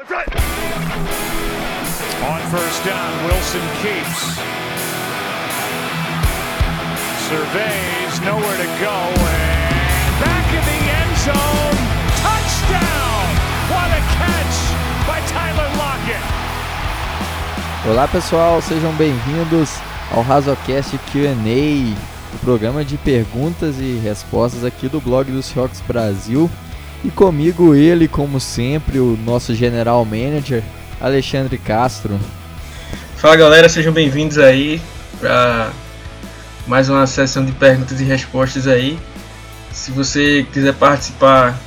On first down, Wilson keeps. Surveys, nowhere to go, and back in the end zone. Touchdown! What a catch by Tyler Lockett. Olá pessoal, sejam bem-vindos ao Razocast Q&A, o programa de perguntas e respostas aqui do blog do Seahawks Brasil. E comigo ele, como sempre, o nosso general manager, Alexandre Castro. Fala galera, sejam bem-vindos aí para mais uma sessão de perguntas e respostas aí. Se você quiser participar,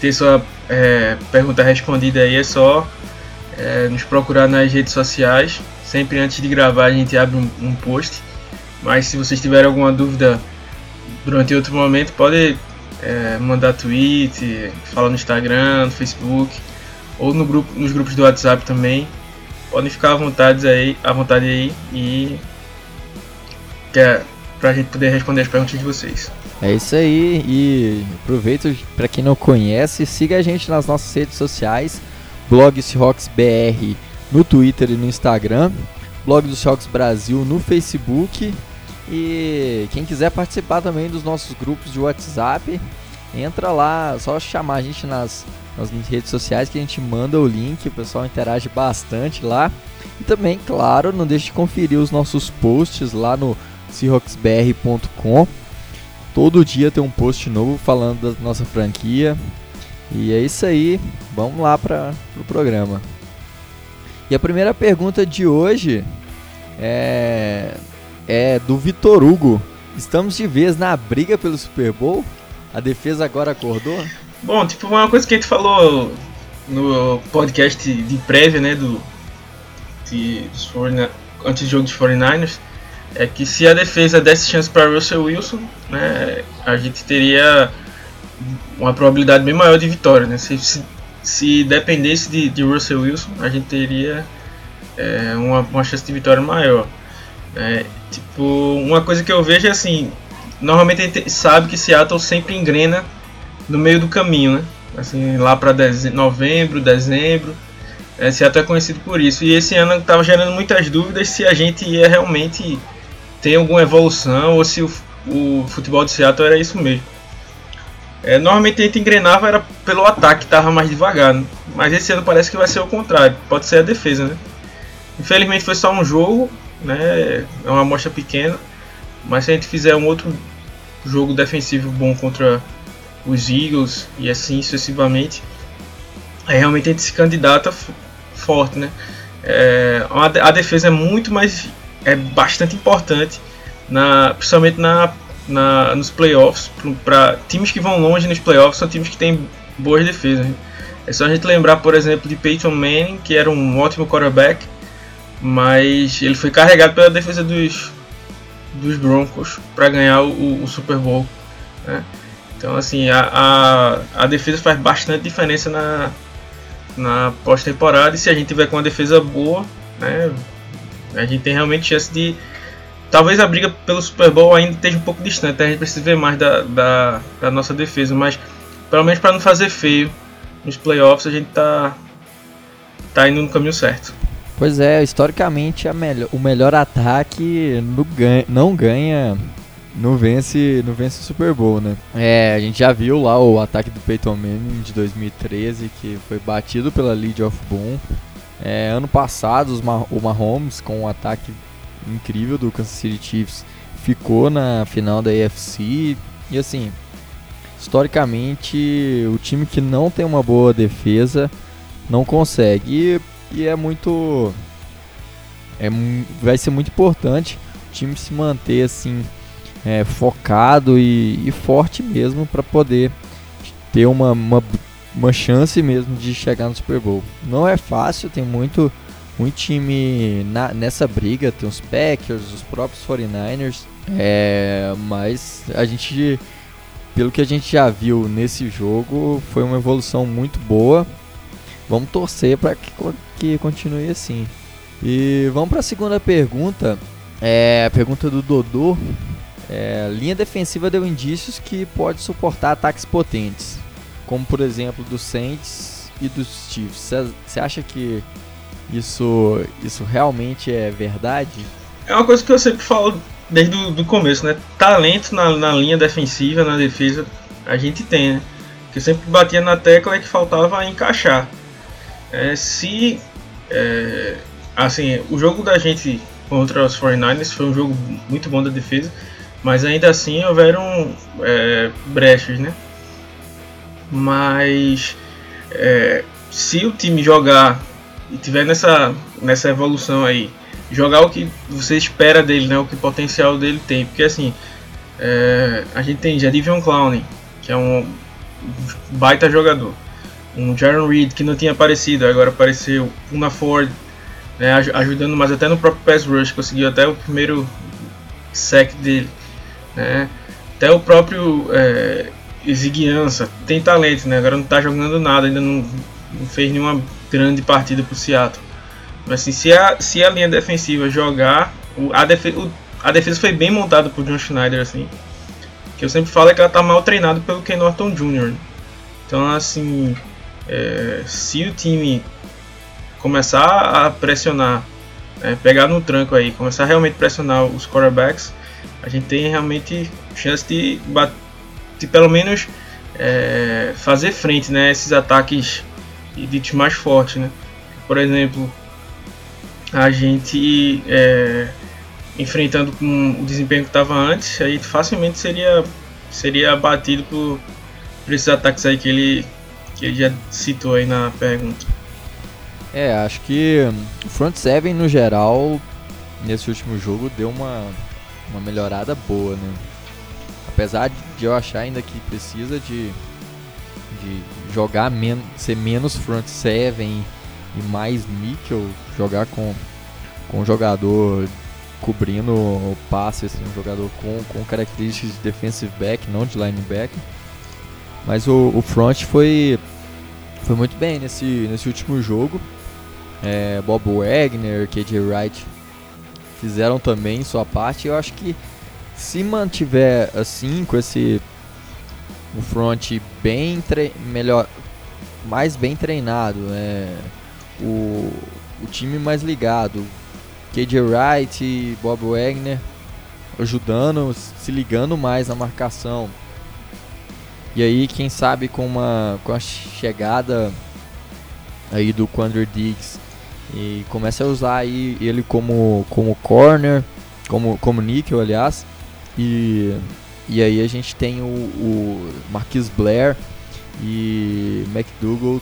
ter sua é, pergunta respondida aí, é só é, nos procurar nas redes sociais. Sempre antes de gravar a gente abre um, um post. Mas se vocês tiverem alguma dúvida durante outro momento, pode é, mandar tweet, falar no Instagram, no Facebook ou no grupo, nos grupos do WhatsApp também. Podem ficar à vontade aí, à vontade aí e que é pra gente poder responder as perguntas de vocês. É isso aí e aproveito para quem não conhece, siga a gente nas nossas redes sociais, blog BR no Twitter e no Instagram, blog do Seahawks Brasil no Facebook e quem quiser participar também dos nossos grupos de WhatsApp, entra lá, só chamar a gente nas, nas redes sociais que a gente manda o link, o pessoal interage bastante lá. E também, claro, não deixe de conferir os nossos posts lá no seahawksbr.com. Todo dia tem um post novo falando da nossa franquia. E é isso aí, vamos lá para o pro programa. E a primeira pergunta de hoje é é do Vitor Hugo. Estamos de vez na briga pelo Super Bowl? A defesa agora acordou? Bom, tipo, uma coisa que a gente falou no podcast de prévia, né, do de, dos 49, antes do jogo dos 49ers, é que se a defesa desse chance para Russell Wilson, né, a gente teria uma probabilidade bem maior de vitória, né? Se, se, se dependesse de, de Russell Wilson, a gente teria é, uma, uma chance de vitória maior. É, tipo, uma coisa que eu vejo é assim, normalmente a gente sabe que Seattle sempre engrena no meio do caminho, né? Assim, lá para novembro, dezembro. É, Seattle é conhecido por isso. E esse ano estava gerando muitas dúvidas se a gente ia realmente ter alguma evolução ou se o, o futebol de Seattle era isso mesmo. É, normalmente a gente engrenava era pelo ataque, que estava mais devagar. Né? Mas esse ano parece que vai ser o contrário. Pode ser a defesa, né? Infelizmente foi só um jogo, né? É uma amostra pequena, mas se a gente fizer um outro jogo defensivo bom contra os Eagles e assim sucessivamente, aí realmente a gente se candidata forte, né? É, a defesa é muito mais, é bastante importante, na, principalmente na, na, nos playoffs, para times que vão longe nos playoffs são times que têm boas defesas. Né? É só a gente lembrar, por exemplo, de Peyton Manning, que era um ótimo quarterback, mas ele foi carregado pela defesa dos, dos Broncos para ganhar o, o, Super Bowl. Né? Então, assim, a, a, a, defesa faz bastante diferença na, na pós-temporada. E se a gente tiver com uma defesa boa, né, a gente tem realmente chance de. Talvez a briga pelo Super Bowl ainda esteja um pouco distante, a gente precisa ver mais da, da, da nossa defesa, mas pelo menos para não fazer feio nos playoffs, a gente tá, tá indo no caminho certo. Pois é, historicamente melhor, o melhor ataque no ganha, não ganha, não vence, não vence o Super Bowl, né? É, a gente já viu lá o ataque do Peyton Manning de 2013 que foi batido pela Lead of Boom. É, ano passado os o Mahomes com um ataque incrível do Kansas City Chiefs ficou na final da AFC e assim, historicamente o time que não tem uma boa defesa não consegue. E e é muito. É, vai ser muito importante o time se manter assim é, focado e, e, forte mesmo para poder ter uma, uma, uma, chance mesmo de chegar no Super Bowl. Não é fácil, tem muito, muito time na, nessa briga, tem os Packers, os próprios 49ers, é, mas a gente, pelo que a gente já viu nesse jogo, foi uma evolução muito boa Vamos torcer para que, que continue assim. E vamos para a segunda pergunta. É a pergunta do Dodô. É, linha defensiva deu indícios que pode suportar ataques potentes, como por exemplo do Saints e dos Chiefs. Você acha que isso, isso realmente é verdade? É uma coisa que eu sempre falo desde o começo, né? Talento na, na linha defensiva, na defesa, a gente tem, né? Que sempre batia na tecla é que faltava encaixar. É, se. É, assim, o jogo da gente contra os 49ers foi um jogo muito bom da defesa, mas ainda assim houveram é, brechas, né? Mas é, se o time jogar e tiver nessa, nessa evolução aí, jogar o que você espera dele, né? O que o potencial dele tem, porque assim é, a gente tem Jadivion Clowney, que é um baita jogador, um Jaron Reed que não tinha aparecido, agora apareceu, Puna Ford, né, ajudando mais até no próprio pass rush, conseguiu até o primeiro sec dele, né? Até o próprio é, Ziguiança tem talento, né? Agora não está jogando nada, ainda não, não, fez nenhuma grande partida para o Seattle. Mas assim, se a, se a linha defensiva jogar, o, a, defesa, o, a defesa foi bem montada por John Schneider, assim. Que eu sempre falo é que ela está mal treinada pelo Ken Norton Jr. Então, assim, é, se o time começar a pressionar, é, pegar no tranco aí, começar a realmente pressionar os quarterbacks, a gente tem realmente chance de, de pelo menos é, fazer frente né, esses ataques ditos mais fortes. Né? Por exemplo, a gente é, enfrentando com o desempenho que estava antes, aí facilmente seria, seria abatido por, por esses ataques aí que ele, que ele já citou aí na pergunta. É, acho que o front seven no geral nesse último jogo deu uma uma melhorada boa, né? Apesar de eu achar ainda que precisa de, de jogar men ser menos front seven e mais nickel, jogar com, com um jogador cobrindo o passe, assim, um jogador com, com características de defensive back, não de linebacker. Mas o, o front foi, foi muito bem nesse, nesse último jogo. É, Bob Wagner, KJ Wright fizeram também sua parte. Eu acho que se mantiver assim, com esse o front bem melhor, mais bem treinado, é, o, o time mais ligado, KJ Wright Bob Wagner ajudando, se ligando mais na marcação. E aí, quem sabe com uma com a chegada aí do Quandre Diggs e começa a usar aí ele como, como corner, como, como níquel, aliás. E, e aí a gente tem o, o Marquis Blair e McDougall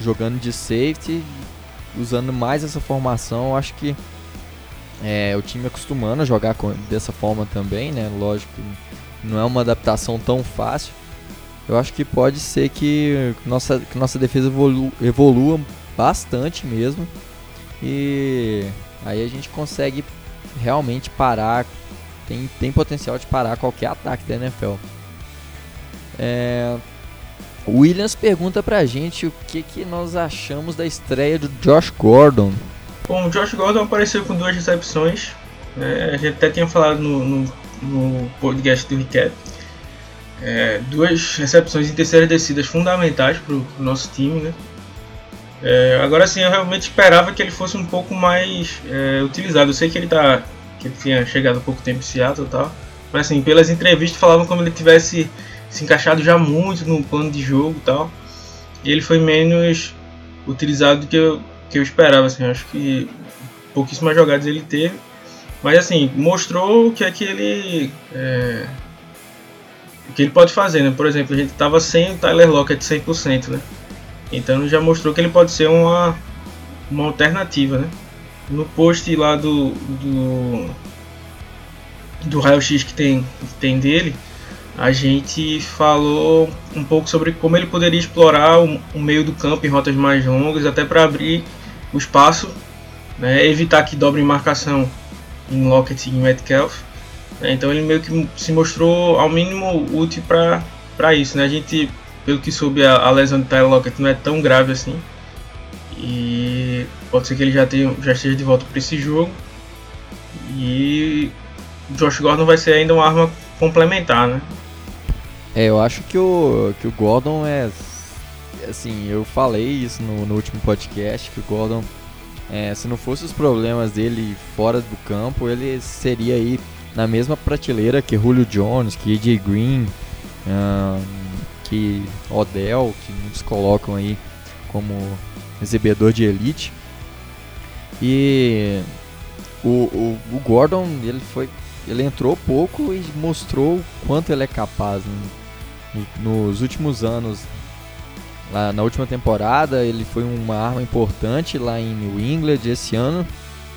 jogando de safety, usando mais essa formação. Acho que é, o time acostumando a jogar com, dessa forma também, né? Lógico não é uma adaptação tão fácil. Eu acho que pode ser que nossa, que nossa defesa evolu, evolua bastante mesmo. E aí a gente consegue realmente parar, tem, tem potencial de parar qualquer ataque da NFL. É, Williams pergunta pra gente o que, que nós achamos da estreia do Josh Gordon. Bom, o Josh Gordon apareceu com duas recepções. Né? A gente até tinha falado no, no, no podcast do Recap. É, duas recepções em terceira descidas fundamentais para o nosso time, né? É, agora sim, eu realmente esperava que ele fosse um pouco mais é, utilizado. Eu sei que ele tá, que ele tinha chegado há pouco tempo em Seattle e tal, mas assim, pelas entrevistas falavam como ele tivesse se encaixado já muito no plano de jogo e tal. E ele foi menos utilizado do que eu, que eu esperava. Assim, eu acho que pouquíssimas jogadas ele teve, mas assim mostrou o que é que ele é, que ele pode fazer, né? Por exemplo, a gente estava sem o Tyler Lockett 100%, né? Então já mostrou que ele pode ser uma, uma alternativa, né? No post lá do do, do raio-x que tem, que tem dele, a gente falou um pouco sobre como ele poderia explorar o, o meio do campo em rotas mais longas, até para abrir o espaço, né? evitar que dobre marcação em Lockett e em Metcalf. Né? Então ele meio que se mostrou ao mínimo útil para isso. Né? A gente pelo que soube, a, a lesão de Tyler Lockett não é tão grave assim. E pode ser que ele já, tenha, já esteja de volta para esse jogo. E Josh Gordon vai ser ainda uma arma complementar, né? É, eu acho que o, que o Gordon é, assim, eu falei isso no, no último podcast que o Gordon, é, se não fosse os problemas dele fora do campo, ele seria aí na mesma prateleira que Julio Jones, que AJ Green, que Odell, que muitos colocam aí como recebedor de elite. E o, o, o, Gordon ele foi ele entrou pouco e mostrou o quanto ele é capaz né? nos últimos anos lá na última temporada ele foi uma arma importante lá em New England esse ano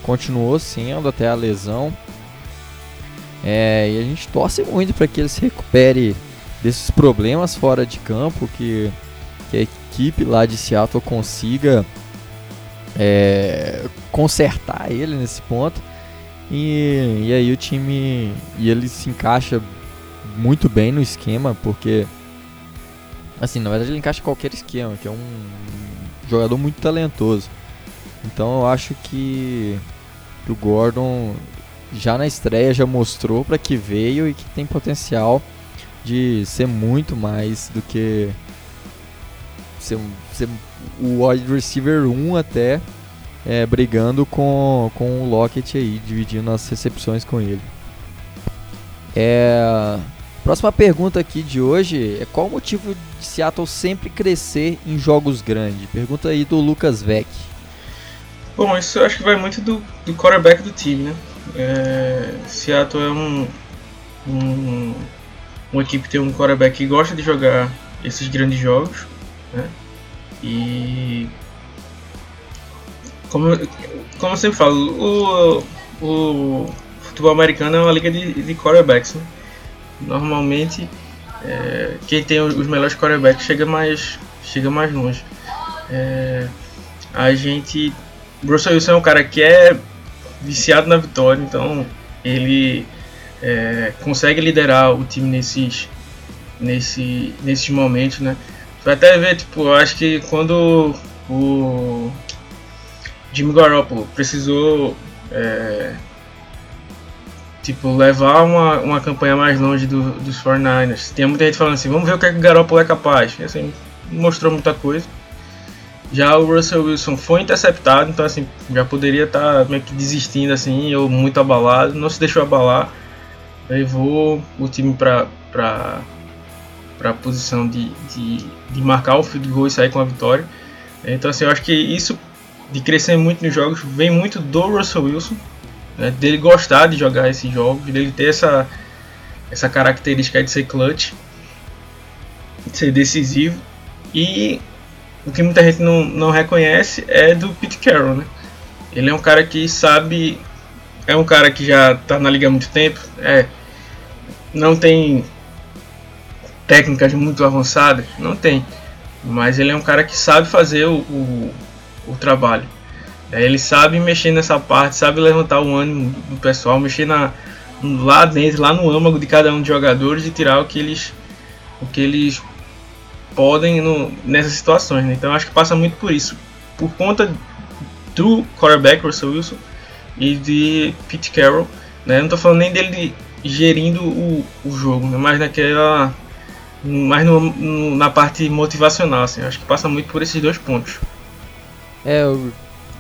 continuou sendo até a lesão é, e a gente torce muito para que ele se recupere desses problemas fora de campo que, que a equipe lá de Seattle consiga é, consertar ele nesse ponto. E, e aí o time. E ele se encaixa muito bem no esquema, porque. Assim, na verdade ele encaixa qualquer esquema, que é um jogador muito talentoso. Então eu acho que, o Gordon já na estreia já mostrou para que veio e que tem potencial de ser muito mais do que ser, ser o wide receiver 1 até é, brigando com, com o Lockett aí, dividindo as recepções com ele. É, próxima pergunta aqui de hoje é qual o motivo de Seattle sempre crescer em jogos grandes? Pergunta aí do Lucas Vec. Bom, isso eu acho que vai muito do, do quarterback do time, né? É, Seattle é um, um, uma equipe que tem um quarterback que gosta de jogar esses grandes jogos, né? E como, como eu sempre falo, o, o futebol americano é uma liga de, de quarterbacks. Né? Normalmente, é, quem tem os melhores quarterbacks chega mais, chega mais longe. É, a gente. Russell Wilson é um cara que é viciado na vitória, então ele é, consegue liderar o time nesses, nesse, nesses momentos, né? Vai até ver, tipo, eu acho que quando o Jimmy Garoppolo precisou é, tipo, levar uma, uma campanha mais longe do, dos 49ers. Tinha muita gente falando assim, vamos ver o que, é que o Garoppolo é capaz. E, assim, mostrou muita coisa. Já o Russell Wilson foi interceptado, então assim, já poderia estar tá meio que desistindo assim, ou muito abalado, não se deixou abalar. Levou o time para para a posição de, de, de marcar o field goal e sair com a vitória. Então assim, eu acho que isso de crescer muito nos jogos vem muito do Russell Wilson, né, dele gostar de jogar esses jogos, dele ter essa, essa característica de ser clutch, de ser decisivo. E o que muita gente não, não reconhece é do Pete Carroll. Né? Ele é um cara que sabe, é um cara que já está na liga há muito tempo, é, não tem técnicas muito avançadas, não tem. Mas ele é um cara que sabe fazer o, o o trabalho. É, ele sabe mexer nessa parte, sabe levantar o ânimo do pessoal, mexer na, lá dentro, lá no âmago de cada um dos jogadores e tirar o que eles, o que eles podem no, nessas situações. Né? Então acho que passa muito por isso. Por conta do quarterback Russell Wilson e de Pete Carroll. Né? Não estou falando nem dele gerindo o, o jogo, né? mas naquela. mais no, no, na parte motivacional. Assim. Acho que passa muito por esses dois pontos. É, eu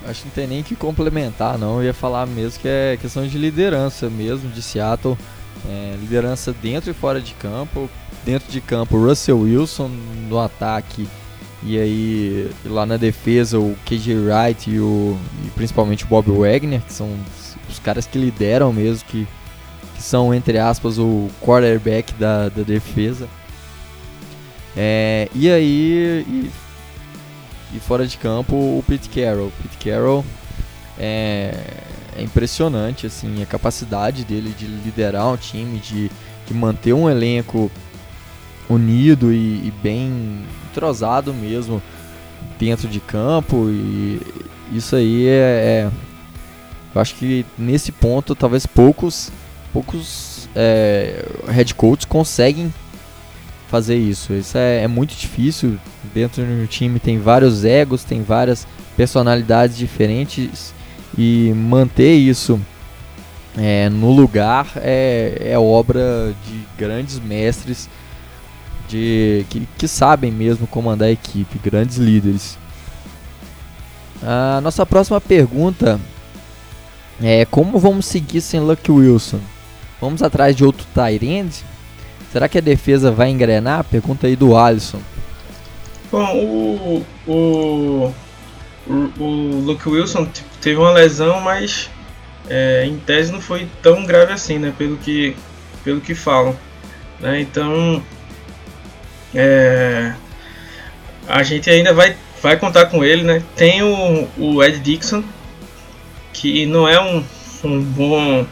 acho que não tem nem que complementar, não. Eu ia falar mesmo que é questão de liderança mesmo de Seattle. É, liderança dentro e fora de campo. Dentro de campo, Russell Wilson no ataque. E aí, lá na defesa, o KJ Wright e, o, e principalmente o Bob Wagner, que são os, caras que lideram mesmo, que, que, são, entre aspas, o quarterback da, da defesa. É, e aí, e e fora de campo, o Pete Carroll. O Pete Carroll é, é impressionante assim, a capacidade dele de liderar um time, de, de manter um elenco unido e, e bem entrosado mesmo dentro de campo. E isso aí é, é eu acho que nesse ponto talvez poucos poucos é, head coaches conseguem fazer isso. Isso é, é muito difícil. Dentro do time tem vários egos, tem várias personalidades diferentes e manter isso é, no lugar é, é obra de grandes mestres de que, que sabem mesmo comandar a equipe, grandes líderes. A nossa próxima pergunta é como vamos seguir sem Luck Wilson? Vamos atrás de outro tight? Será que a defesa vai engrenar? Pergunta aí do Alisson. Bom, o, o, o, o Luke Wilson teve uma lesão, mas é, em tese não foi tão grave assim, né? Pelo que, pelo que falam. Né? Então, é, a gente ainda vai, vai contar com ele, né? Tem o, o Ed Dixon, que não é um, um bom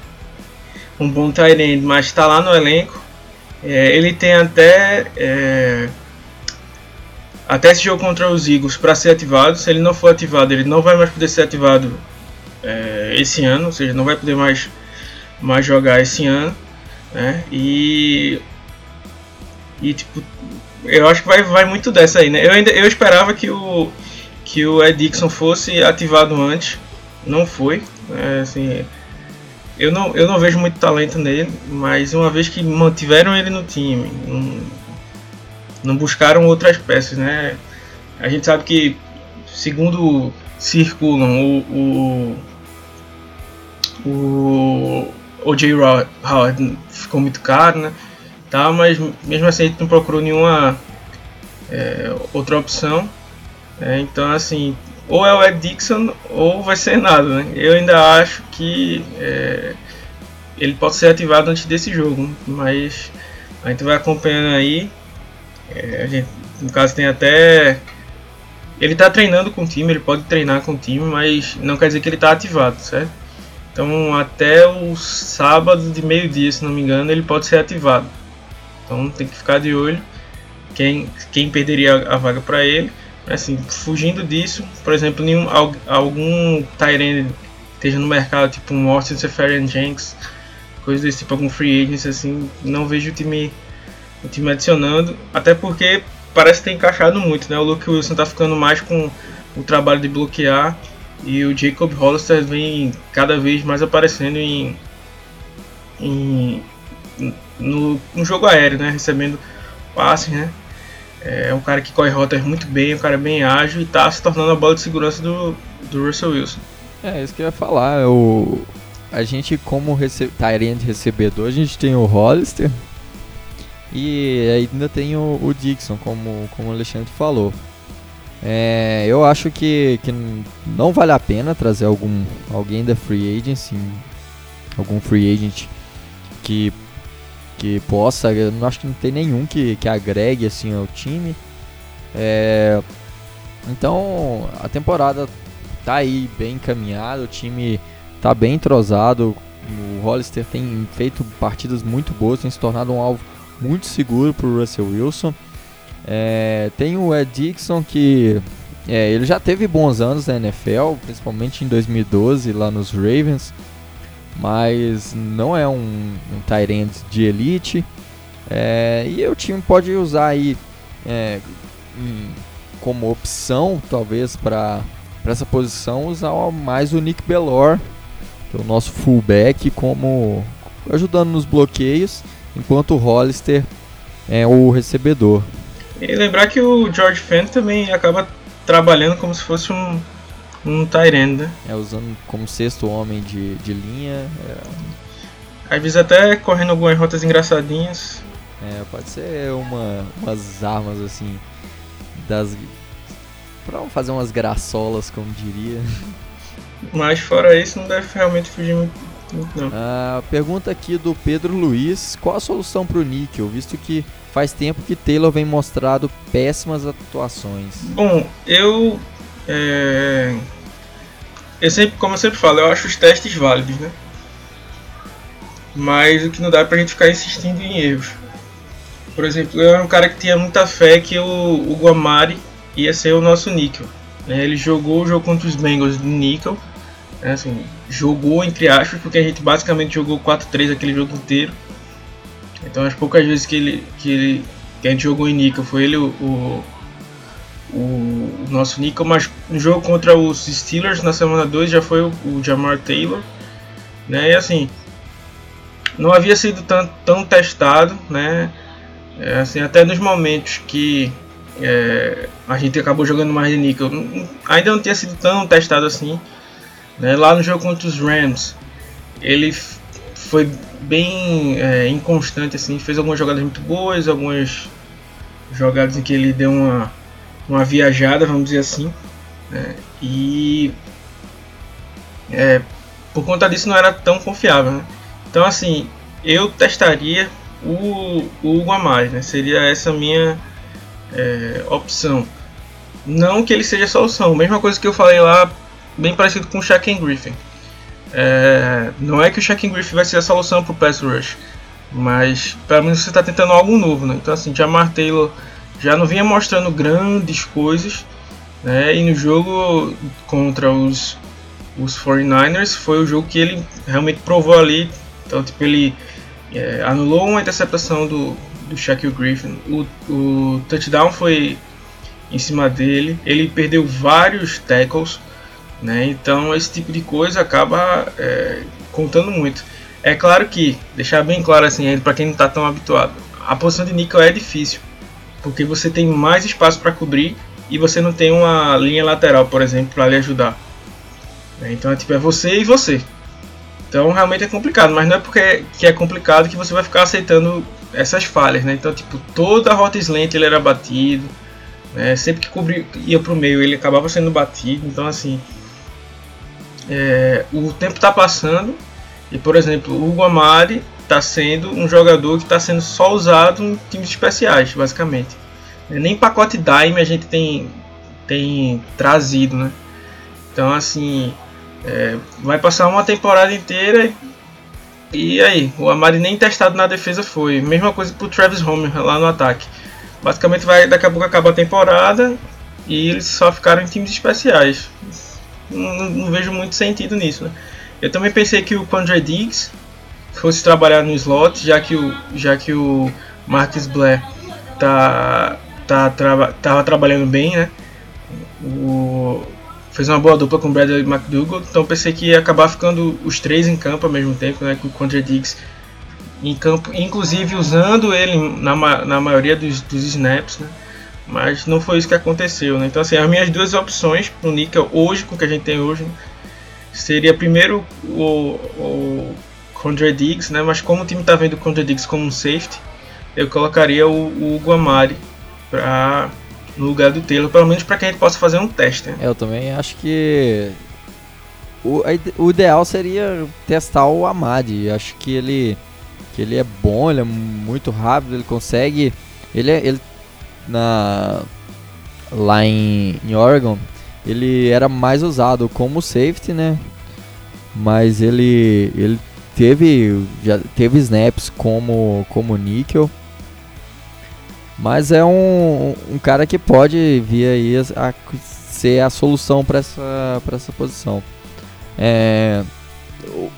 um bom end, mas está lá no elenco. É, ele tem até é, até esse jogo contra os Eagles para ser ativado. Se ele não for ativado, ele não vai mais poder ser ativado é, esse ano, ou seja, não vai poder mais, mais jogar esse ano. Né? E, e tipo, eu acho que vai, vai muito dessa aí, né? Eu ainda eu esperava que o que o Ed fosse ativado antes, não foi. É, assim, eu não, eu não vejo muito talento nele, mas uma vez que mantiveram ele no time, não, não buscaram outras peças, né? A gente sabe que, segundo circulam, o, o, o O.J. Howard ficou muito caro, né? Tá, mas mesmo assim a gente não procurou nenhuma é, outra opção. É, então, assim, ou é o Ed Dixon ou vai ser nada, né? Eu ainda acho que é, ele pode ser ativado antes desse jogo, mas a gente vai acompanhando aí. É, a gente, no caso, tem até. Ele está treinando com o time, ele pode treinar com o time, mas não quer dizer que ele está ativado, certo? Então, até o sábado de meio-dia, se não me engano, ele pode ser ativado. Então, tem que ficar de olho quem, quem perderia a vaga para ele. Assim, fugindo disso, por exemplo, nenhum, algum Tyrande esteja no mercado, tipo um Austin Seferian Jenks, coisa desse tipo, algum free agent, assim, não vejo o time, o time adicionando, até porque parece ter encaixado muito, né? O Luke Wilson tá ficando mais com o trabalho de bloquear e o Jacob Hollister vem cada vez mais aparecendo em, em no, no jogo aéreo, né? Recebendo passes, né? É um cara que corre rotas muito bem, um cara bem ágil e está se tornando a bola de segurança do, do Russell Wilson. É, isso que eu ia falar. O, a gente, como rece Tyrant recebedor, a gente tem o Hollister e ainda tem o, o Dixon, como, como o Alexandre falou. É, eu acho que, que não vale a pena trazer algum alguém da free agency, algum free agent que que possa, eu acho que não tem nenhum que, que agregue assim ao time. É, então a temporada tá aí bem encaminhada, o time tá bem entrosado. O Hollister tem feito partidas muito boas, tem se tornado um alvo muito seguro para o Russell Wilson. É, tem o Ed Dixon que é, ele já teve bons anos na NFL, principalmente em 2012 lá nos Ravens mas não é um, um tight end de elite. É, e o time pode usar aí é, como opção, talvez, para essa posição, usar mais o Nick Bellor, que é o nosso fullback, como ajudando nos bloqueios, enquanto o Hollister é o recebedor. E lembrar que o George Fenn também acaba trabalhando como se fosse um, um Tyrande, né? É, usando como sexto homem de, de linha. É... Às vezes até correndo algumas rotas engraçadinhas. É, pode ser uma, umas armas assim. Das. Pra fazer umas graçolas, como diria. Mas fora isso, não deve realmente fugir muito. Não. A pergunta aqui do Pedro Luiz: qual a solução para o níquel, visto que faz tempo que Taylor vem mostrado péssimas atuações? Bom, eu é... Eu sempre, como eu sempre falo, eu acho os testes válidos, né? Mas o que não dá é pra gente ficar insistindo em erros. Por exemplo, eu era um cara que tinha muita fé que o, o Guamari ia ser o nosso níquel. Né? Ele jogou o jogo contra os Bengals de níquel. Né? Assim, jogou entre aspas, porque a gente basicamente jogou 4-3 aquele jogo inteiro. Então as poucas vezes que ele, que ele que a gente jogou em níquel foi ele o, o o nosso Nico, mas no jogo contra os Steelers na semana 2 já foi o, Jamar Taylor, né? E assim, não havia sido tão, tão testado, né? É, assim, até nos momentos que é, a gente acabou jogando mais de níquel, ainda não tinha sido tão testado assim. Né? Lá no jogo contra os Rams, ele foi bem é, inconstante, assim, fez algumas jogadas muito boas, algumas jogadas em que ele deu uma, uma viajada, vamos dizer assim. Né? E é, por conta disso não era tão confiável. Né? Então assim, eu testaria o, o Hugo Amari, né? seria essa minha é, opção. Não que ele seja a solução, mesma coisa que eu falei lá, bem parecido com o Shaquem Griffin. É, não é que o Shaquem Griffin vai ser a solução para o pass rush, mas pelo menos você está tentando algo novo. Né? Então assim, Jamar Taylor já não vinha mostrando grandes coisas, né? e no jogo contra os, os 49ers foi o jogo que ele realmente provou ali. Então tipo, ele é, anulou uma interceptação do, do Shaquille Griffin. O, o touchdown foi em cima dele. Ele perdeu vários tackles. Né? Então esse tipo de coisa acaba é, contando muito. É claro que, deixar bem claro assim, para quem não está tão habituado, a posição de nickel é difícil, porque você tem mais espaço para cobrir e você não tem uma linha lateral, por exemplo, para lhe ajudar. Né? Então é tipo é você e você. Então realmente é complicado, mas não é porque que é complicado que você vai ficar aceitando essas falhas, né? Então, tipo, toda a rota slant ele era batido, né? Sempre que cobria, ia pro meio ele acabava sendo batido. Então, assim, é, o tempo está passando e, por exemplo, o Hugo Amari está sendo um jogador que está sendo só usado em times especiais, basicamente. Nem pacote dime a gente tem, tem trazido, né? Então, assim, é, vai passar uma temporada inteira e aí, o Amari nem testado na defesa foi. Mesma coisa pro Travis Homer lá no ataque. Basicamente vai daqui a pouco acaba a temporada e eles só ficaram em times especiais. Não, não vejo muito sentido nisso, né? Eu também pensei que o Quandre Diggs fosse trabalhar no slot, já que o, já que o Marcus Blair tá, tá, traba, tava trabalhando bem, né? O, fez uma boa dupla com o Bradley McDougall, então pensei que ia acabar ficando os três em campo ao mesmo tempo, né, com o Contra Diggs em campo, inclusive usando ele na, na maioria dos, dos snaps, né, mas não foi isso que aconteceu, né, então assim, as minhas duas opções para o Nickel hoje, com o que a gente tem hoje, né, seria primeiro o, o Condre Diggs, né, mas como o time está vendo o Condre Diggs como um safety, eu colocaria o, o Guamari para no lugar do Taylor, pelo menos para que a gente possa fazer um teste. Né? Eu também acho que o, o ideal seria testar o Amadi. Acho que ele que ele é bom, ele é muito rápido, ele consegue, ele é, ele na lá em, em Oregon, ele era mais usado como safety, né? Mas ele ele teve já teve snaps como como nickel mas é um, um cara que pode vir aí a, a ser a solução para essa, essa posição. É,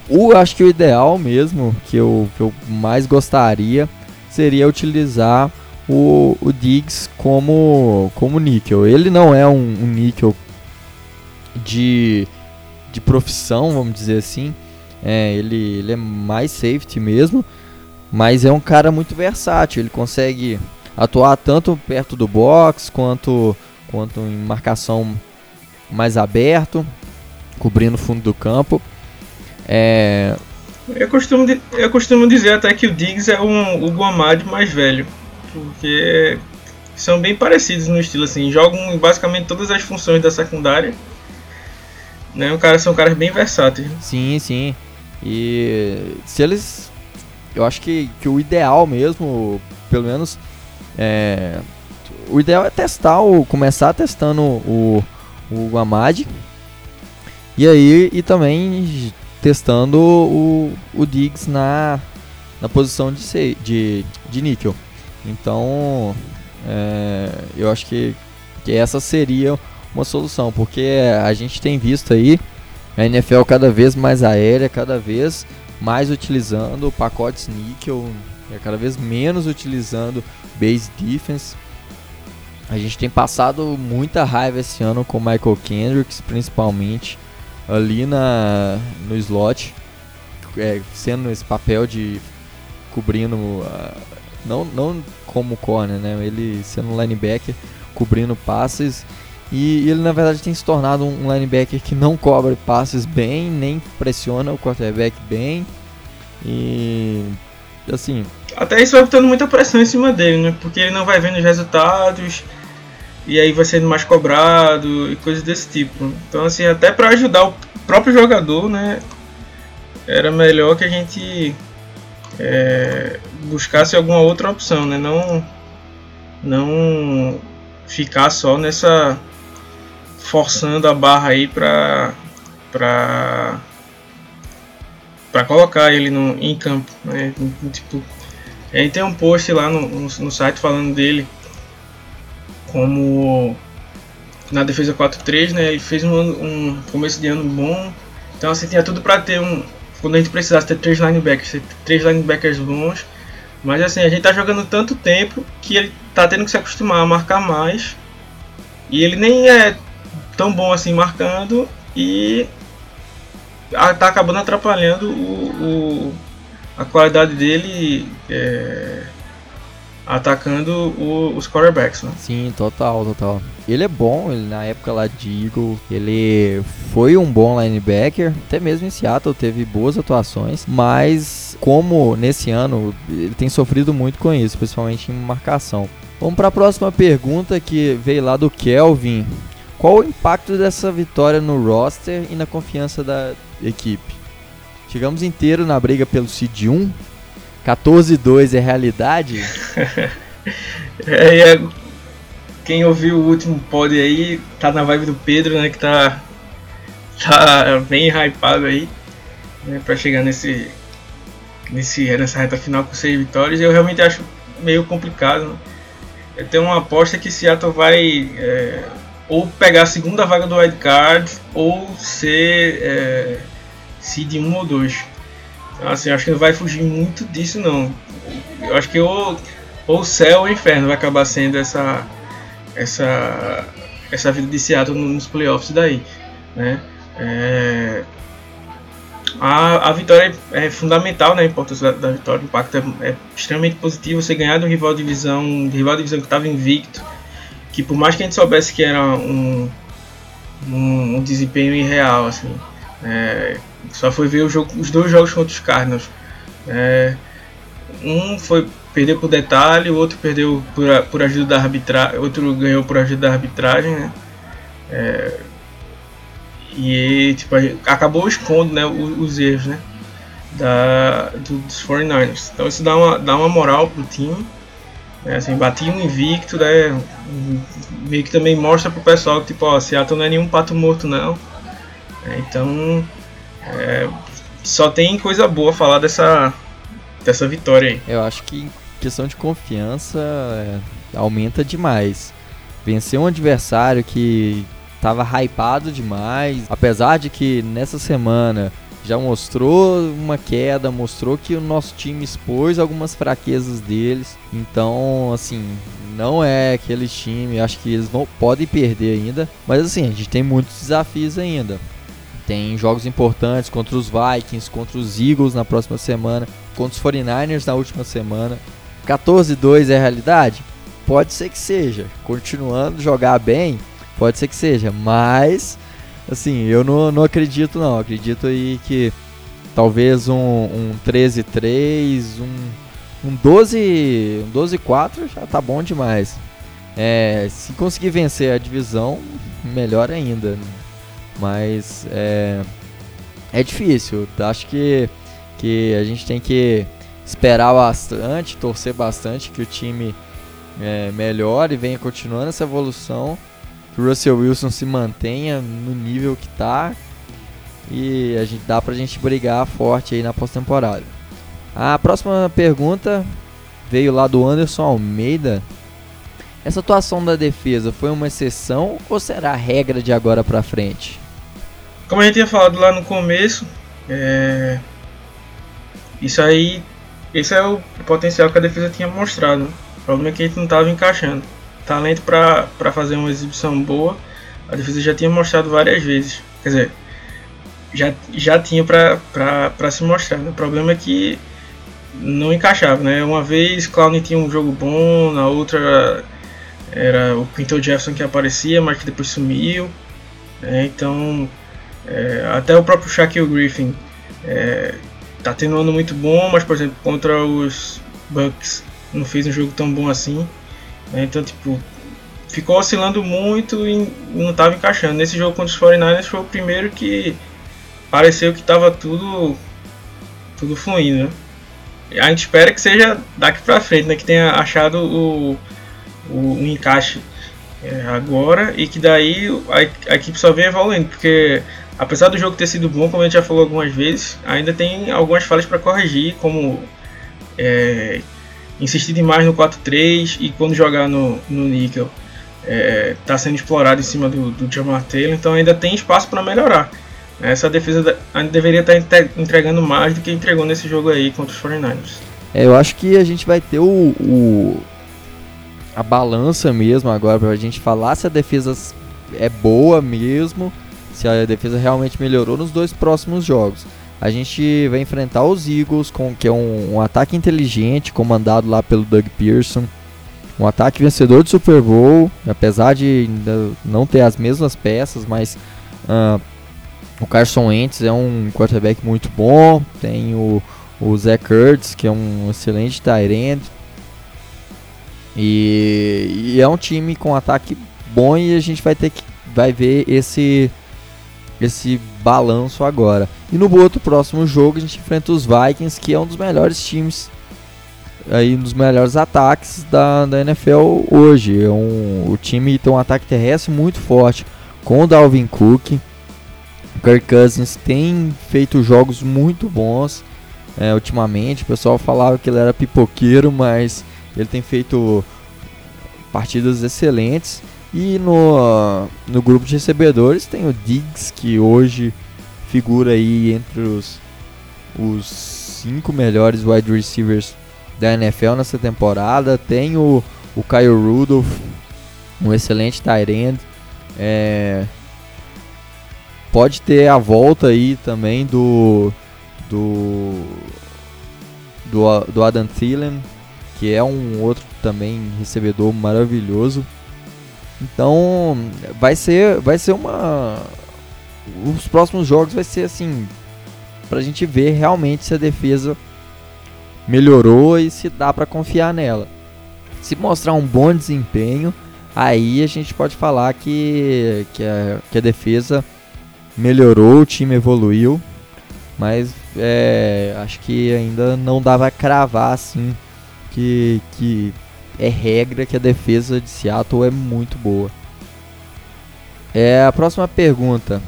o, acho que o ideal mesmo, que eu, que eu mais gostaria, seria utilizar o, o Diggs como, como níquel. Ele não é um, um níquel de, de profissão, vamos dizer assim. É, ele, ele é mais safety mesmo, mas é um cara muito versátil. Ele consegue atuar tanto perto do box quanto, quanto em marcação mais aberto, cobrindo o fundo do campo. É... Eu, costumo, eu costumo dizer até que o Diggs é um, o Guamad mais velho, porque são bem parecidos no estilo assim, jogam basicamente todas as funções da secundária. Né? O cara, são caras bem versáteis. Sim, sim. E se eles. Eu acho que, que o ideal mesmo, pelo menos é, o ideal é testar, o, começar testando o, o Guamad. E aí e também testando o, o Diggs na, na posição de, de, de níquel. Então é, eu acho que, que essa seria uma solução, porque a gente tem visto aí a NFL cada vez mais aérea, cada vez mais utilizando pacotes níquel, cada vez menos utilizando base defense. A gente tem passado muita raiva esse ano com Michael Kendricks, principalmente ali na, no slot, é, sendo esse papel de cobrindo uh, não, não como corner, né? Ele sendo linebacker, cobrindo passes. E ele na verdade tem se tornado um linebacker que não cobre passes bem, nem pressiona o quarterback bem. E assim. Até isso vai botando muita pressão em cima dele, né? Porque ele não vai vendo os resultados e aí vai sendo mais cobrado e coisas desse tipo. Então assim, até para ajudar o próprio jogador, né? Era melhor que a gente é, buscasse alguma outra opção, né? Não, não ficar só nessa forçando a barra aí para para para colocar ele no, em campo, né? Tipo, a gente tem um post lá no, no, no site falando dele como na defesa 4-3, né? Ele fez um, um, começo de ano bom, então assim tinha tudo para ter um quando a gente precisasse ter três linebackers, ter três linebackers bons, mas assim a gente tá jogando tanto tempo que ele tá tendo que se acostumar a marcar mais e ele nem é tão bom assim marcando e tá acabando atrapalhando o, o a qualidade dele é, atacando o, os quarterbacks, né? Sim, total, total. Ele é bom, ele na época lá de Eagle, ele foi um bom linebacker, até mesmo em Seattle teve boas atuações, mas como nesse ano ele tem sofrido muito com isso, principalmente em marcação. Vamos para a próxima pergunta que veio lá do Kelvin. Qual o impacto dessa vitória no roster e na confiança da equipe? Chegamos inteiro na briga pelo Seed 1. 14-2 é realidade? é, é, quem ouviu o último pod aí tá na vibe do Pedro, né? Que tá, tá bem hypado aí né, para chegar nesse, nesse, nessa reta final com seis vitórias. Eu realmente acho meio complicado. Né? Eu tenho uma aposta que Seattle vai é, ou pegar a segunda vaga do wild card ou ser é, seed 1 ou 2. Então, assim, acho que não vai fugir muito disso não. Eu acho que ou, ou o céu ou o inferno vai acabar sendo essa essa essa vida de Seattle nos playoffs daí, né? É, a, a vitória é, é fundamental, né? A importância da, da vitória, o impacto é, é, extremamente positivo. Você ganhar do rival de divisão, rival de divisão que estava invicto, que por mais que a gente soubesse que era um, um, um desempenho irreal, assim, é, só foi ver jogo, os dois jogos contra os Cardinals. É, um foi perdeu por detalhe, o outro perdeu por, por ajuda da arbitragem, outro ganhou por ajuda da arbitragem, né? É, e tipo, acabou expondo né, os, os erros né, da, do, dos 49ers. Então isso dá uma, dá uma moral pro time. Né, assim, bati um invicto, né, meio que também mostra pro pessoal que tipo, ó, Seattle não é nenhum pato morto não. É, então é, só tem coisa boa falar dessa, dessa vitória aí. Eu acho que questão de confiança é, aumenta demais. Vencer um adversário que tava hypado demais, apesar de que nessa semana já mostrou uma queda, mostrou que o nosso time expôs algumas fraquezas deles. Então, assim, não é aquele time, acho que eles vão, podem perder ainda, mas assim, a gente tem muitos desafios ainda. Tem jogos importantes contra os Vikings, contra os Eagles na próxima semana, contra os 49ers na última semana. 14-2 é a realidade? Pode ser que seja. Continuando jogar bem, pode ser que seja. Mas, assim, eu não, não acredito não. Acredito aí que talvez um, um 13-3, um, um 12 um 12-4 já tá bom demais. É, se conseguir vencer a divisão, melhor ainda. Mas é, é difícil. Acho que, que a gente tem que esperar bastante, torcer bastante que o time é, melhore e venha continuando essa evolução. Russell Wilson se mantenha no nível que está e a gente dá pra gente brigar forte aí na pós-temporada. A próxima pergunta veio lá do Anderson Almeida. Essa atuação da defesa foi uma exceção ou será a regra de agora para frente? Como a gente tinha falado lá no começo, é... isso aí, esse é o potencial que a defesa tinha mostrado. O problema é que a gente não estava encaixando. Talento para fazer uma exibição boa, a defesa já tinha mostrado várias vezes. Quer dizer, já, já tinha para se mostrar. Né? O problema é que não encaixava, né? Uma vez Clown tinha um jogo bom, na outra era o Quinton Jefferson que aparecia, mas que depois sumiu. Né? Então, é, até o próprio Shaquille Griffin é, tá tendo um ano muito bom, mas por exemplo contra os Bucks não fez um jogo tão bom assim. Né? Então, tipo, ficou oscilando muito e não estava encaixando. Nesse jogo contra os 49ers foi o primeiro que pareceu que estava tudo tudo fluindo. Né? A gente espera que seja daqui para frente, né? que tenha achado o, o, encaixe é, agora e que daí a, a, equipe só vem evoluindo, porque apesar do jogo ter sido bom, como a gente já falou algumas vezes, ainda tem algumas falhas para corrigir, como é, insistir demais no 4-3 e quando jogar no, no níquel está é, tá sendo explorado em cima do, do Jamar Taylor, então ainda tem espaço para melhorar. Essa defesa ainda deveria tá estar entregando mais do que entregou nesse jogo aí contra os 49ers. É, eu acho que a gente vai ter o, o a balança mesmo agora para a gente falar se a defesa é boa mesmo, se a defesa realmente melhorou nos dois próximos jogos. A gente vai enfrentar os Eagles, com, que é um, um ataque inteligente, comandado lá pelo Doug Pearson. Um ataque vencedor de Super Bowl, apesar de não ter as mesmas peças, mas uh, o Carson Wentz é um quarterback muito bom. Tem o, o Zach Kurtz, que é um excelente tight end. E, e, é um time com ataque bom e a gente vai ter que vai ver esse esse balanço agora. E no outro próximo jogo a gente enfrenta os Vikings, que é um dos melhores times aí um dos melhores ataques da, da NFL hoje. É um, o time tem um ataque terrestre muito forte com o Dalvin Cook. O Kirk Cousins tem feito jogos muito bons é, ultimamente. O pessoal falava que ele era pipoqueiro, mas ele tem feito partidas excelentes. E no, no grupo de recebedores tem o Diggs, que hoje figura aí entre os, os cinco melhores wide receivers da NFL nessa temporada. Tem o, o Kyle Rudolph, um excelente tight end. É, pode ter a volta aí também do do do, do Adam Thielen, que é um outro também recebedor maravilhoso. Então, vai ser vai ser uma os próximos jogos vai ser assim pra gente ver realmente se a defesa melhorou e se dá para confiar nela. Se mostrar um bom desempenho, aí a gente pode falar que, que, a, que a defesa melhorou, o time evoluiu, mas é, acho que ainda não dava a cravar assim que, que é regra que a defesa de Seattle é muito boa. É, a próxima pergunta.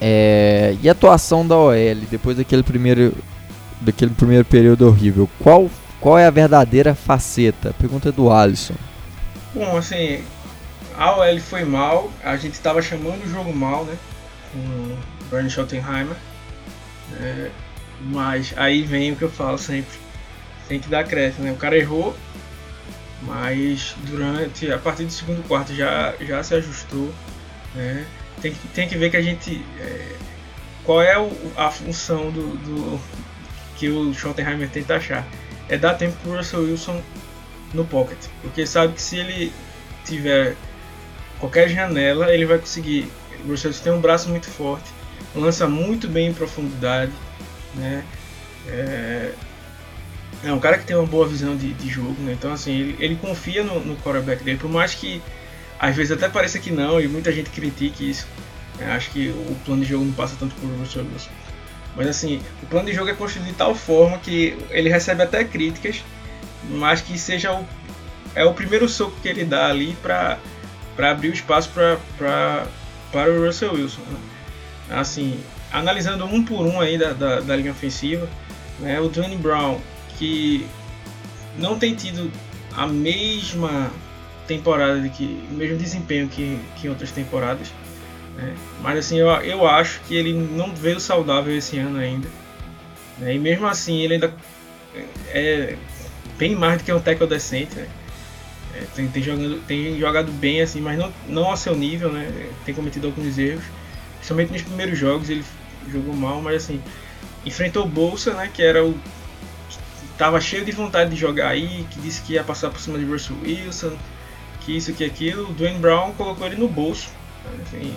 É, e a atuação da OL depois daquele primeiro, daquele primeiro período horrível? Qual, qual é a verdadeira faceta? Pergunta do Alisson. Bom, assim, a OL foi mal, a gente estava chamando o jogo mal, né? Com o Bernie Schottenheimer. É, mas aí vem o que eu falo sempre. Tem que dar crédito, né? O cara errou, mas durante a partir do segundo quarto já, já se ajustou. Né? Tem, que, tem que ver que a gente. É, qual é o, a função do, do que o Schottenheimer tenta achar? É dar tempo para Russell Wilson no pocket, porque sabe que se ele tiver qualquer janela, ele vai conseguir. O Russell Wilson tem um braço muito forte, lança muito bem em profundidade, né? É, é um cara que tem uma boa visão de, de jogo, né? Então, assim, ele, ele confia no, no quarterback dele, por mais que às vezes até pareça que não, e muita gente critique isso. Né? Acho que o plano de jogo não passa tanto por Russell Wilson. Mas, assim, o plano de jogo é construído de tal forma que ele recebe até críticas, mas que seja o, é o primeiro soco que ele dá ali para abrir o espaço pra, para o Russell Wilson. Né? Assim, analisando um por um aí da, da, da linha ofensiva, né? o Johnny Brown que não tem tido a mesma temporada de que o mesmo desempenho que, que em outras temporadas né? mas assim eu, eu acho que ele não veio saudável esse ano ainda né? e mesmo assim ele ainda é bem mais do que um tackle decente né? é, tem, tem, jogando, tem jogado bem assim mas não, não ao seu nível né tem cometido alguns erros principalmente nos primeiros jogos ele jogou mal mas assim enfrentou Bolsa né que era o tava cheio de vontade de jogar aí, que disse que ia passar por cima de Russell Wilson, que isso, que aquilo. O Dwayne Brown colocou ele no bolso. Assim,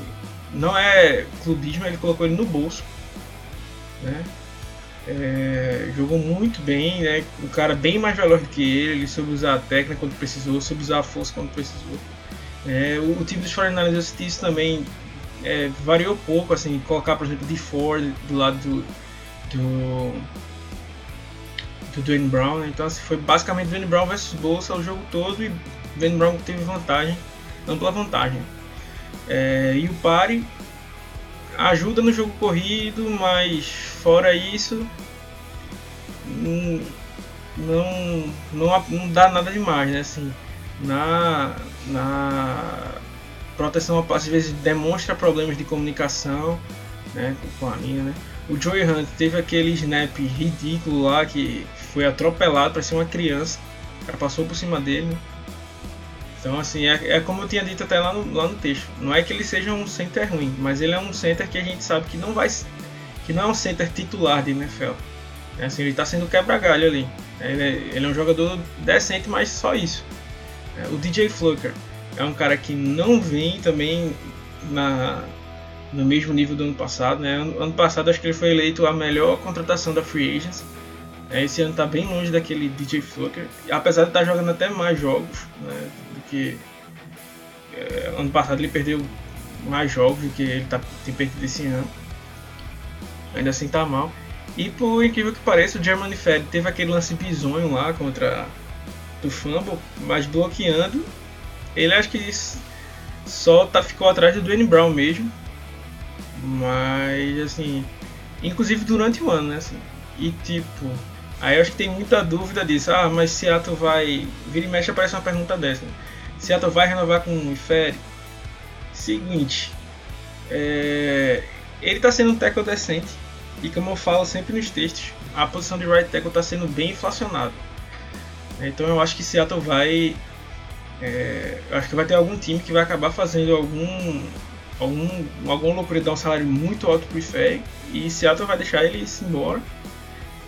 não é clubismo, ele colocou ele no bolso. Né? É, jogou muito bem, né? Um cara bem mais veloz do que ele, ele soube usar a técnica quando precisou, soube usar a força quando precisou. É, o, o, time dos 49ers eu citei isso também é, variou pouco, assim, colocar por exemplo de Ford do lado do, do, do Dwayne Brown, né? então assim, foi basicamente Dwayne Brown versus Bolsa o jogo todo e Dwayne Brown teve vantagem, ampla vantagem. É, e o Pare ajuda no jogo corrido, mas fora isso não, não, não dá nada demais, né? Assim, na, na proteção às vezes demonstra problemas de comunicação né, com a linha. Né? O Joey Hunt teve aquele snap ridículo lá que foi atropelado, parecia uma criança. O cara passou por cima dele. Então, assim, é, é, como eu tinha dito até lá no, lá no texto. Não é que ele seja um center ruim, mas ele é um center que a gente sabe que não vai. que não é um center titular de NFL. É, assim, ele está sendo quebra-galho ali. Ele é, ele é, um jogador decente, mas só isso. É, o DJ Fluker é um cara que não vem também na, no mesmo nível do ano passado. Né? Ano, ano passado acho que ele foi eleito a melhor contratação da Free Agents. É, esse ano está bem longe daquele DJ Fluker, apesar de estar tá jogando até mais jogos. Né? porque é, ano passado ele perdeu mais jogos do que ele tá, tem perdido esse ano. Ainda assim tá mal. E por incrível que pareça, o Germany Fed teve aquele lance bizonho lá contra do Fumble, mas bloqueando. Ele acho que só tá, ficou atrás do Dwayne Brown mesmo. Mas assim. Inclusive durante o ano, né? Assim, e tipo. Aí eu acho que tem muita dúvida disso. Ah, mas Seattle vai. Vira e mexe aparece uma pergunta dessa. Né? Seattle vai renovar com o Ifere. Seguinte, é, ele está sendo um tackle decente e como eu falo sempre nos textos, a posição de right tackle está sendo bem inflacionada. Então eu acho que Seattle vai, é, acho que vai ter algum time que vai acabar fazendo algum algum algum loucura de dar um salário muito alto pro Ifere e Seattle vai deixar ele se embora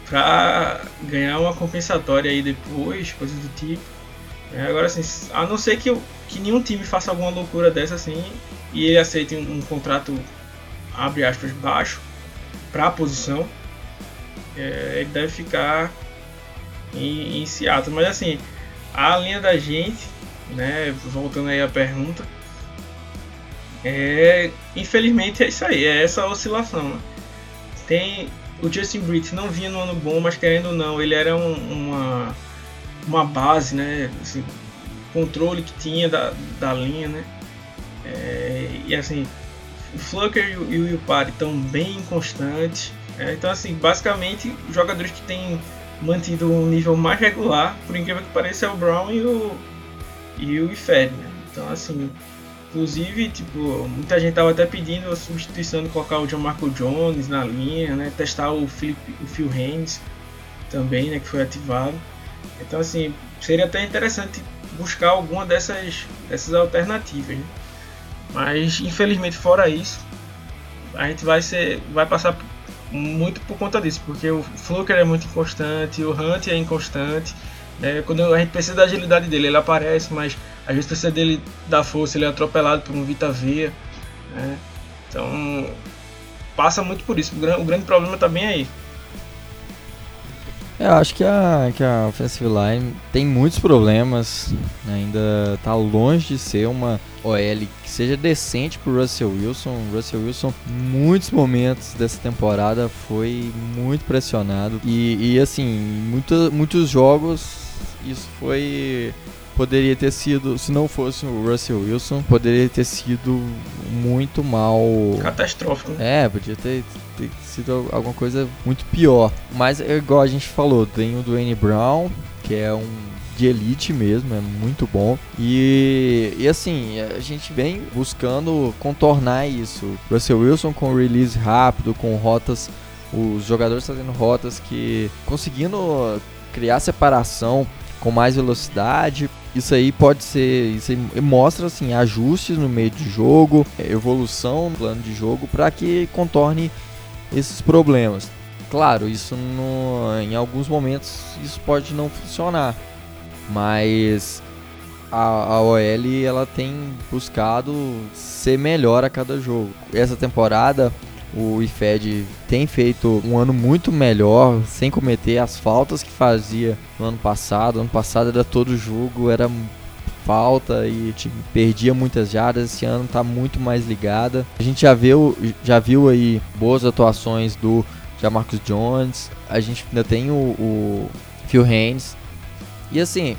para ganhar uma compensatória aí depois, coisas do tipo. É, agora, assim, a não ser que, que nenhum time faça alguma loucura dessa assim e ele aceite um, um contrato, abre aspas, baixo para a posição, é, ele deve ficar em, em Seattle. Mas, assim, a linha da gente, né, voltando aí à pergunta, é, infelizmente é isso aí, é essa oscilação. Né? Tem o Justin Britt não vinha no ano bom, mas querendo ou não, ele era um, uma uma base, né? Assim, controle que tinha da, da linha, né? É, e assim, o Flucker e o, e o Party estão bem inconstantes. É, então, assim, basicamente, jogadores que têm mantido um nível mais regular, por incrível que pareça, é o Brown e o, e o Ifed, né? Então, assim, inclusive, tipo, muita gente tava até pedindo a substituição de colocar o John Marco Jones na linha, né? Testar o, Philip, o Phil Haynes também, né? Que foi ativado. Então, assim, seria até interessante buscar alguma dessas, dessas alternativas. Né? Mas, infelizmente, fora isso, a gente vai, ser, vai passar muito por conta disso, porque o Fluker é muito inconstante, o Hunt é inconstante. Né? Quando a gente precisa da agilidade dele, ele aparece, mas vezes precisa dele dar força, ele é atropelado por um Vita Veia. Né? Então, passa muito por isso. O grande problema está bem aí. É, eu acho que a, que a offensive line tem muitos problemas, né? ainda está longe de ser uma OL que seja decente para Russell Wilson. Russell Wilson, muitos momentos dessa temporada foi muito pressionado e, e assim, muita, muitos jogos isso foi poderia ter sido, se não fosse o Russell Wilson, poderia ter sido muito mal. Catastrófico. É, podia ter, ter sido alguma coisa muito pior. Mas, é igual a gente falou, tem o Dwayne Brown, que é um de elite mesmo, é muito bom. E, e assim, a gente vem buscando contornar isso. Russell Wilson com release rápido, com rotas, os jogadores fazendo rotas que conseguindo criar separação com mais velocidade. Isso aí pode ser, isso mostra assim ajustes no meio de jogo, evolução no plano de jogo para que contorne esses problemas. Claro, isso no, em alguns momentos isso pode não funcionar, mas a, a OL ela tem buscado ser melhor a cada jogo. Essa temporada o IFED tem feito um ano muito melhor, sem cometer as faltas que fazia no ano passado. Ano passado era todo jogo, era falta e time perdia muitas jardas. Esse ano está muito mais ligada. A gente já viu, já viu aí boas atuações do Jamarcus Jones. A gente ainda tem o, o Phil Haynes. E assim,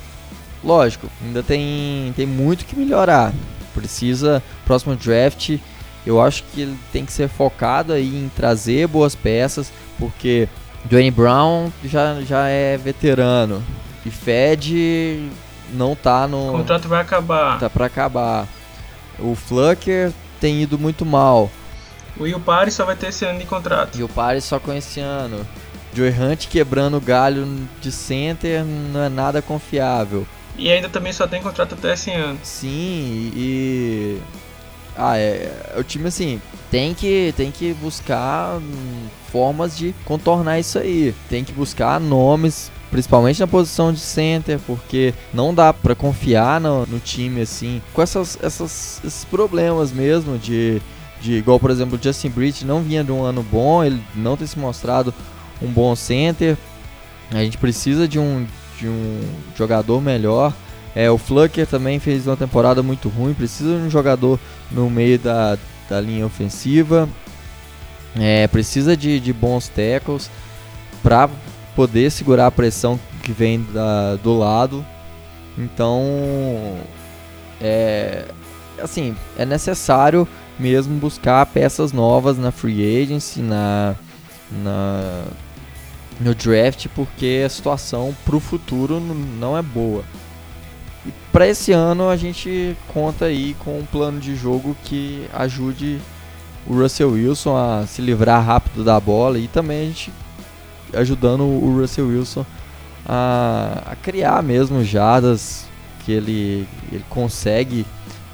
lógico, ainda tem, tem muito que melhorar. Precisa, próximo draft, eu acho que ele tem que ser focado aí em trazer boas peças, porque Dwayne Brown já, já é veterano e Fed não tá no. O contrato vai acabar. Tá para acabar. O Flucker tem ido muito mal. O Will só vai ter esse ano de contrato. E o só com esse ano. Joey Hunt quebrando o galho de center não é nada confiável. E ainda também só tem contrato até esse ano. Sim, e ah, é, o time assim tem que tem que buscar hum, formas de contornar isso aí. Tem que buscar nomes, principalmente na posição de center, porque não dá para confiar no, no, time assim com essas, essas esses problemas mesmo de de igual por exemplo o Justin Bridge não vinha de um ano bom, ele não tem se mostrado um bom center. A gente precisa de um de um jogador melhor. É, o Flucker também fez uma temporada muito ruim, precisa de um jogador no meio da, da linha ofensiva, é, precisa de, de bons tackles para poder segurar a pressão que vem da, do lado. Então, é, assim, é necessário mesmo buscar peças novas na free agency, na, na no draft, porque a situação para o futuro não é boa. Para esse ano a gente conta aí com um plano de jogo que ajude o Russell Wilson a se livrar rápido da bola e também a gente ajudando o Russell Wilson a, a criar mesmo jadas que ele, ele consegue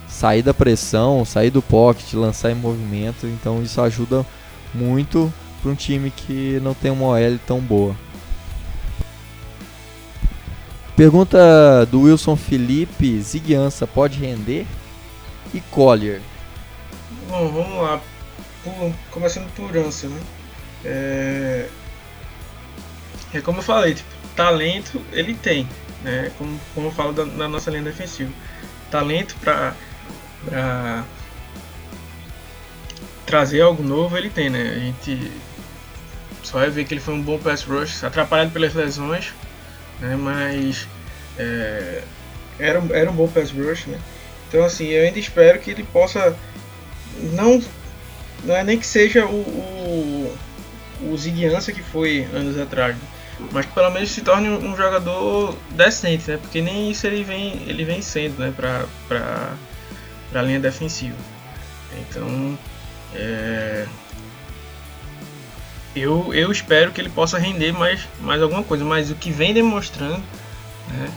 sair da pressão, sair do pocket, lançar em movimento. Então isso ajuda muito para um time que não tem uma OL tão boa. Pergunta do Wilson Felipe: Ziguiança pode render? E Collier? Bom, vamos lá. Por, começando por Ansa, né? É... é como eu falei, tipo, talento ele tem, né? Como, como eu falo da, da nossa linha defensiva. Talento para pra trazer algo novo ele tem, né? A gente só vai ver que ele foi um bom pass rush, atrapalhado pelas lesões, né? Mas é, era, era um bom pass rush, né? Então assim, eu ainda espero que ele possa não não é nem que seja o o, o que foi anos atrás, mas que pelo menos se torne um, jogador decente, né? Porque nem isso ele vem ele vem sendo, né? Para para para a linha defensiva. Então é, eu, eu espero que ele possa render mais, mais alguma coisa, mas o que vem demonstrando, né,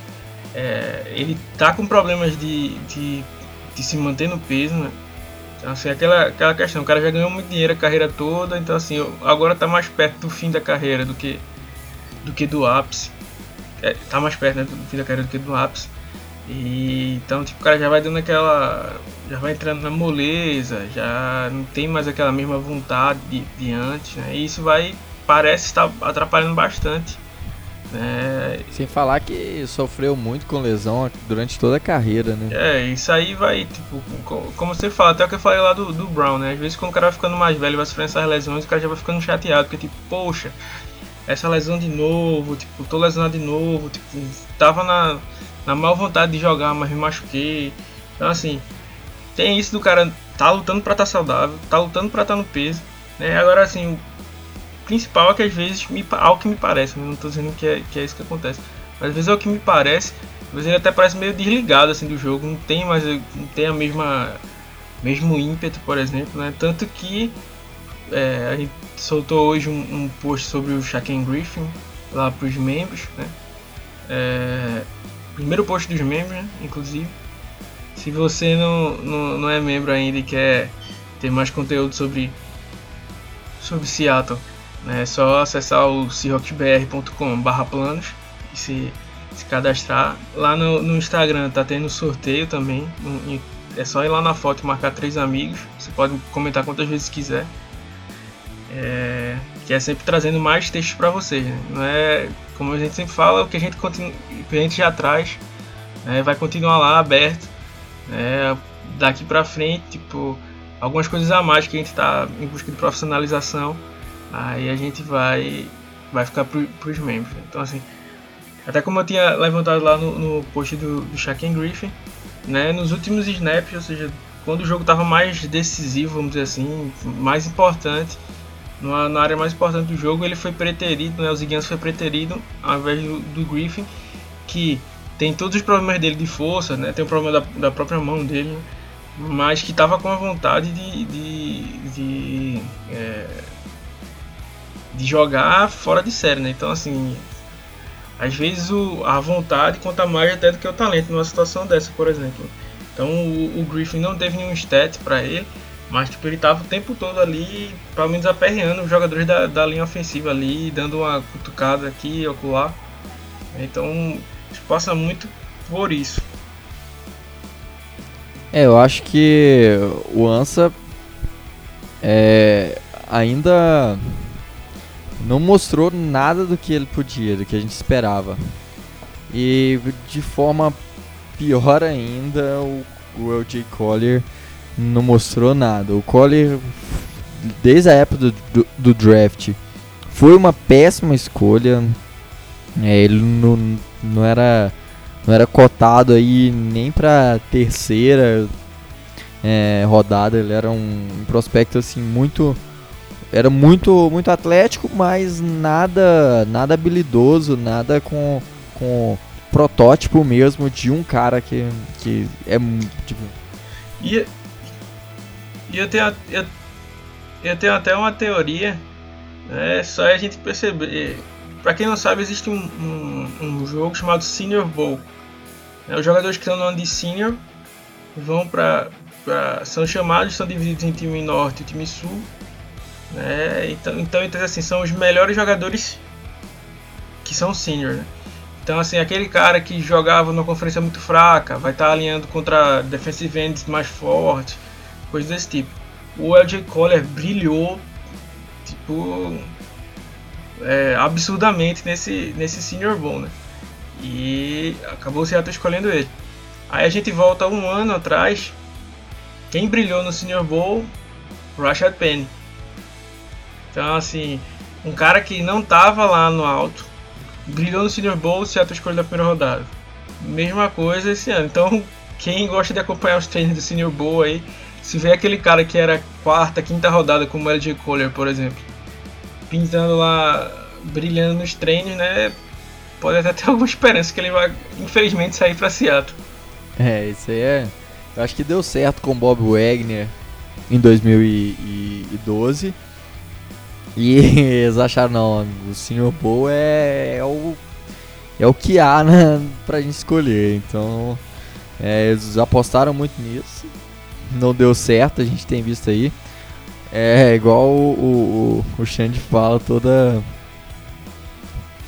é, ele tá com problemas de, de, de, se manter no peso, né? Então, assim, aquela, aquela questão, o cara já ganhou muito dinheiro a carreira toda, então assim, agora tá mais perto do fim da carreira do que do que do ápice. É, tá mais perto né, do fim da carreira do que do ápice. E então tipo, o cara já vai dando aquela. Já vai entrando na moleza, já não tem mais aquela mesma vontade de, de antes, né? E isso vai. Parece estar atrapalhando bastante. Né? Sem falar que sofreu muito com lesão durante toda a carreira, né? É, isso aí vai, tipo, como você fala, até o que eu falei lá do, do Brown, né? Às vezes quando o cara vai ficando mais velho, vai sofrendo essas lesões, o cara já vai ficando chateado, porque tipo, poxa, essa lesão de novo, tipo, tô lesionado de novo, tipo, tava na na mal vontade de jogar, mas me machuquei. Então assim, tem isso do cara tá lutando para estar tá saudável, tá lutando para estar tá no peso, né? Agora assim, o principal é que às vezes me, ao que me parece, né? não tô dizendo que é, que é isso que acontece, mas às vezes é o que me parece, às vezes ele até parece meio desligado assim do jogo, não tem mais não tem a mesma mesmo ímpeto, por exemplo, né? Tanto que é, a gente soltou hoje um, um post sobre o Shaquem Griffin lá para os membros, né? É, primeiro post dos membros, né? inclusive. Se você não, não, não é membro ainda e quer ter mais conteúdo sobre, sobre Seattle, Né? É só acessar o seahawksbr.com/planos e se, se cadastrar. Lá no, no Instagram tá tendo sorteio também. É só ir lá na foto e marcar três amigos. Você pode comentar quantas vezes quiser. É, que é sempre trazendo mais textos para vocês. Né? Não é como a gente sempre fala, o que a gente, continu, que a gente já traz né, vai continuar lá aberto. Né, daqui para frente, tipo, algumas coisas a mais que a gente está em busca de profissionalização, aí a gente vai vai ficar para os membros. Então assim, até como eu tinha levantado lá no, no post do, do Griffin, né, nos últimos snaps, ou seja, quando o jogo estava mais decisivo, vamos dizer assim, mais importante, na, na, área mais importante do jogo, ele foi preterido, né, o Ziguians foi preterido ao invés do, do, Griffin, que tem todos os problemas dele de força, né, tem o problema da, da própria mão dele, mas que estava com a vontade de, de, de, é, de, jogar fora de série. Né? Então, assim, às vezes o, a vontade conta mais até do que o talento numa situação dessa, por exemplo. Então, o, o Griffin não teve nenhum stat para ele mas tipo, ele tava o tempo todo ali, pelo menos aperreando os jogadores da, da linha ofensiva ali, dando uma cutucada aqui acolá. Então passa muito por isso. É, eu acho que o Ansa é, ainda não mostrou nada do que ele podia, do que a gente esperava. E de forma pior ainda, o, o LJ Collier não mostrou nada. O Collier, desde a época do, do, do draft, foi uma péssima escolha. É, ele não, não era não era cotado aí nem para terceira é, rodada. Ele era um, prospecto assim muito era muito muito atlético, mas nada nada habilidoso, nada com com protótipo mesmo de um cara que que é tipo e e eu tenho, eu, eu tenho até uma teoria, é só a gente perceber. Para quem não sabe, existe um, um, um jogo chamado Senior Bowl. É, os jogadores que estão no ano de Senior vão para são chamados, são divididos em time norte e time sul. Né? Então, então, então, assim, são os melhores jogadores que são senior. Né? Então, assim, aquele cara que jogava numa conferência muito fraca vai estar tá alinhando contra defensive ends mais fortes coisas desse tipo. O LJ Collier brilhou, tipo, é, absurdamente nesse, nesse Senior Bowl, né? E acabou o Seattle escolhendo ele. Aí a gente volta um ano atrás. Quem brilhou no Senior Bowl? Rashad Penny. Então, assim, um cara que não tava lá no alto, brilhou no Senior Bowl, Seattle escolheu da primeira rodada. Mesma coisa esse ano. Então, quem gosta de acompanhar os treinos do Senior Bowl aí, se vê aquele cara que era quarta, quinta rodada, como o LG Kohler, por exemplo, pintando lá, brilhando nos treinos, né? Pode até ter alguma esperança que ele vai, infelizmente, sair para Seattle. É, isso aí é. Eu acho que deu certo com Bob Wagner em 2012. E eles acharam, não, o Sr. Bo é, é, o, é o que há né, pra gente escolher. Então, é, eles apostaram muito nisso não deu certo, a gente tem visto aí. É igual o, o, o Xande fala toda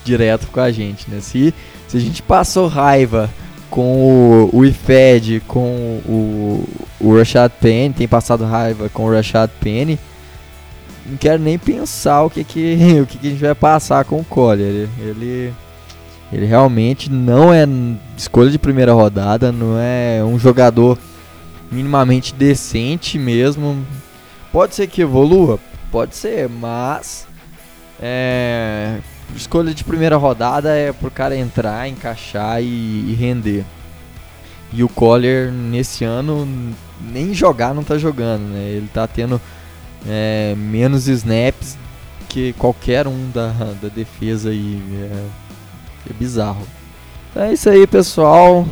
direto com a gente, né? Se, se a gente passou raiva com o, o IFED, com o, o Rashad Penny, tem passado raiva com o Rashad Penny, não quero nem pensar o que, que, o que, que a gente vai passar com o Collier. Ele, ele, ele realmente não é escolha de primeira rodada, não é um jogador minimamente decente mesmo. Pode ser que evolua? Pode ser, mas é, escolha de primeira rodada é pro cara entrar, encaixar e, e render. E o Collier nesse ano nem jogar não tá jogando, né? Ele tá tendo é, menos snaps que qualquer um da, da defesa aí. É, é bizarro. Então é isso aí, pessoal.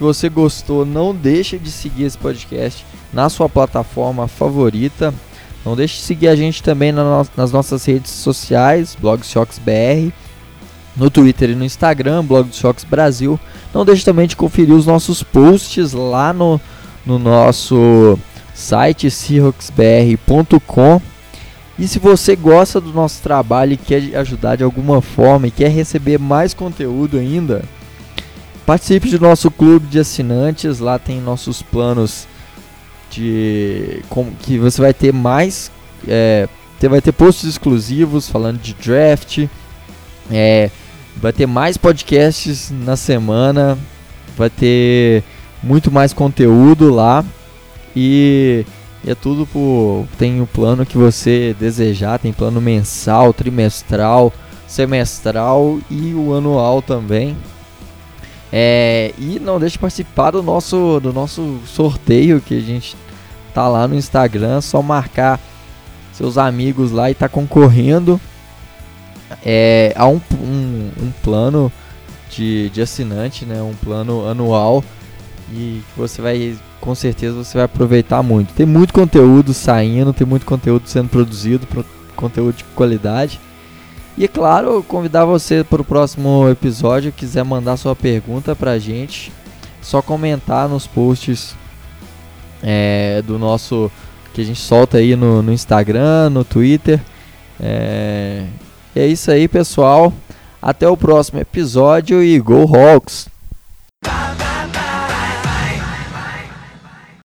Se você gostou, não deixe de seguir esse podcast na sua plataforma favorita. Não deixe de seguir a gente também nas nossas redes sociais, Blog Shocks BR, no Twitter e no Instagram, Blog do Shocks Brasil. Não deixe também de conferir os nossos posts lá no, no nosso site, cirroxbr.com. E se você gosta do nosso trabalho e quer ajudar de alguma forma e quer receber mais conteúdo ainda, participe do nosso clube de assinantes. Lá tem nossos planos de como que você vai ter mais, é, vai ter posts exclusivos falando de draft, é, vai ter mais podcasts na semana, vai ter muito mais conteúdo lá e é tudo por tem o plano que você desejar, tem plano mensal, trimestral, semestral e o anual também. É, e não deixe de participar do nosso, do nosso sorteio que a gente tá lá no Instagram, só marcar seus amigos lá e tá concorrendo é, a um, um, um plano de, de assinante, né, um plano anual e você vai com certeza você vai aproveitar muito. Tem muito conteúdo saindo, tem muito conteúdo sendo produzido, conteúdo de qualidade. E claro, convidar você para o próximo episódio, quiser mandar sua pergunta para a gente, só comentar nos posts é, do nosso que a gente solta aí no, no Instagram, no Twitter. É, é isso aí, pessoal. Até o próximo episódio e Go Hawks!